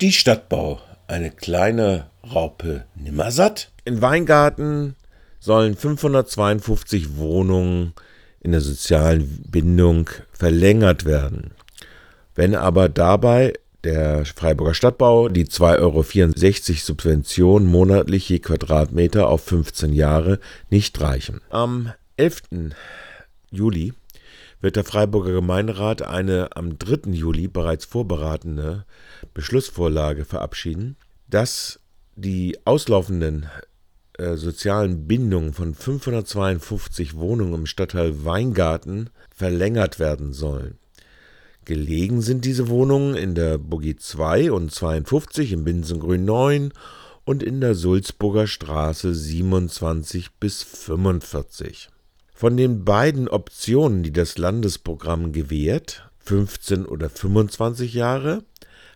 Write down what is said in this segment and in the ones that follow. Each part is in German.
Die Stadtbau, eine kleine Raupe nimmersatt. In Weingarten sollen 552 Wohnungen in der sozialen Bindung verlängert werden. Wenn aber dabei der Freiburger Stadtbau die 2,64 Euro Subvention monatlich je Quadratmeter auf 15 Jahre nicht reichen. Am 11. Juli wird der Freiburger Gemeinderat eine am 3. Juli bereits vorberatende Beschlussvorlage verabschieden, dass die auslaufenden äh, sozialen Bindungen von 552 Wohnungen im Stadtteil Weingarten verlängert werden sollen. Gelegen sind diese Wohnungen in der Boogie 2 und 52 im Binsengrün 9 und in der Sulzburger Straße 27 bis 45. Von den beiden Optionen, die das Landesprogramm gewährt, 15 oder 25 Jahre,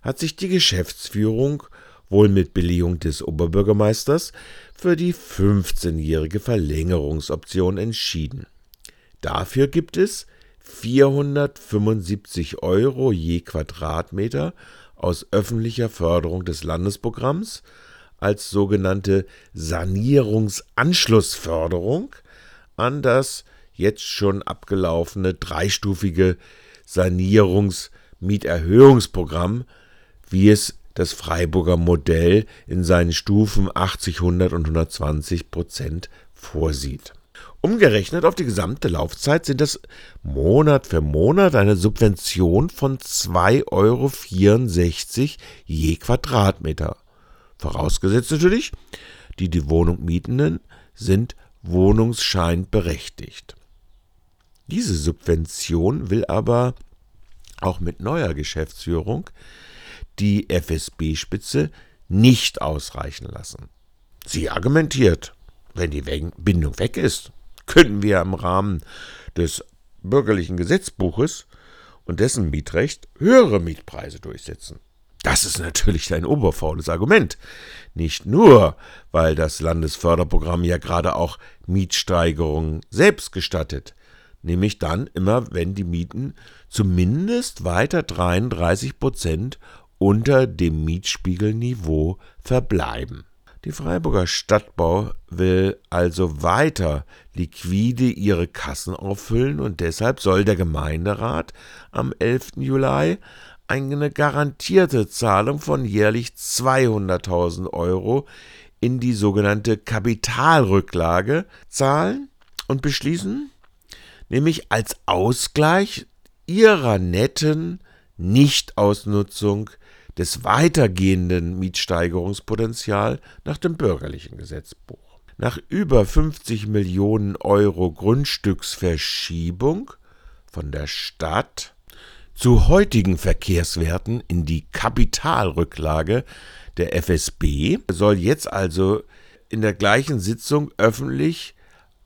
hat sich die Geschäftsführung wohl mit Belegung des Oberbürgermeisters für die 15-jährige Verlängerungsoption entschieden. Dafür gibt es 475 Euro je Quadratmeter aus öffentlicher Förderung des Landesprogramms als sogenannte Sanierungsanschlussförderung an das jetzt schon abgelaufene dreistufige Sanierungsmieterhöhungsprogramm, wie es das Freiburger Modell in seinen Stufen 80, 100 und 120 Prozent vorsieht. Umgerechnet auf die gesamte Laufzeit sind das Monat für Monat eine Subvention von 2,64 Euro je Quadratmeter. Vorausgesetzt natürlich, die die Wohnung Mietenden sind wohnungsscheinberechtigt. Diese Subvention will aber auch mit neuer Geschäftsführung die FSB-Spitze nicht ausreichen lassen. Sie argumentiert, wenn die Bindung weg ist, können wir im Rahmen des bürgerlichen Gesetzbuches und dessen Mietrecht höhere Mietpreise durchsetzen. Das ist natürlich ein oberfaules Argument. Nicht nur, weil das Landesförderprogramm ja gerade auch Mietsteigerungen selbst gestattet, nämlich dann immer, wenn die Mieten zumindest weiter 33 Prozent unter dem Mietspiegelniveau verbleiben. Die Freiburger Stadtbau will also weiter liquide ihre Kassen auffüllen und deshalb soll der Gemeinderat am 11. Juli eine garantierte Zahlung von jährlich 200.000 Euro in die sogenannte Kapitalrücklage zahlen und beschließen, nämlich als Ausgleich ihrer netten Nichtausnutzung des weitergehenden Mietsteigerungspotenzial nach dem bürgerlichen Gesetzbuch. Nach über 50 Millionen Euro Grundstücksverschiebung von der Stadt zu heutigen Verkehrswerten in die Kapitalrücklage der FSB soll jetzt also in der gleichen Sitzung öffentlich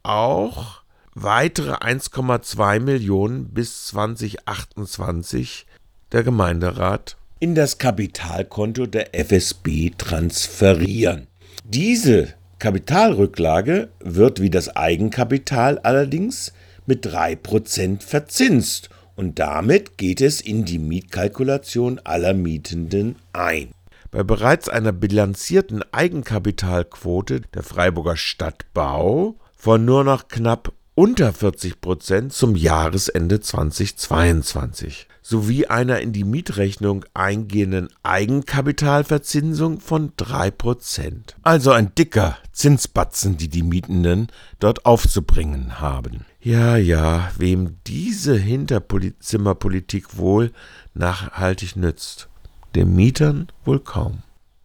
auch weitere 1,2 Millionen bis 2028 der Gemeinderat in das Kapitalkonto der FSB transferieren. Diese Kapitalrücklage wird wie das Eigenkapital allerdings mit 3% verzinst und damit geht es in die Mietkalkulation aller Mietenden ein. Bei bereits einer bilanzierten Eigenkapitalquote der Freiburger Stadtbau von nur noch knapp unter 40 Prozent zum Jahresende 2022 sowie einer in die Mietrechnung eingehenden Eigenkapitalverzinsung von 3%. Also ein dicker Zinsbatzen, die die Mietenden dort aufzubringen haben. Ja, ja, wem diese Hinterzimmerpolitik wohl nachhaltig nützt, den Mietern wohl kaum.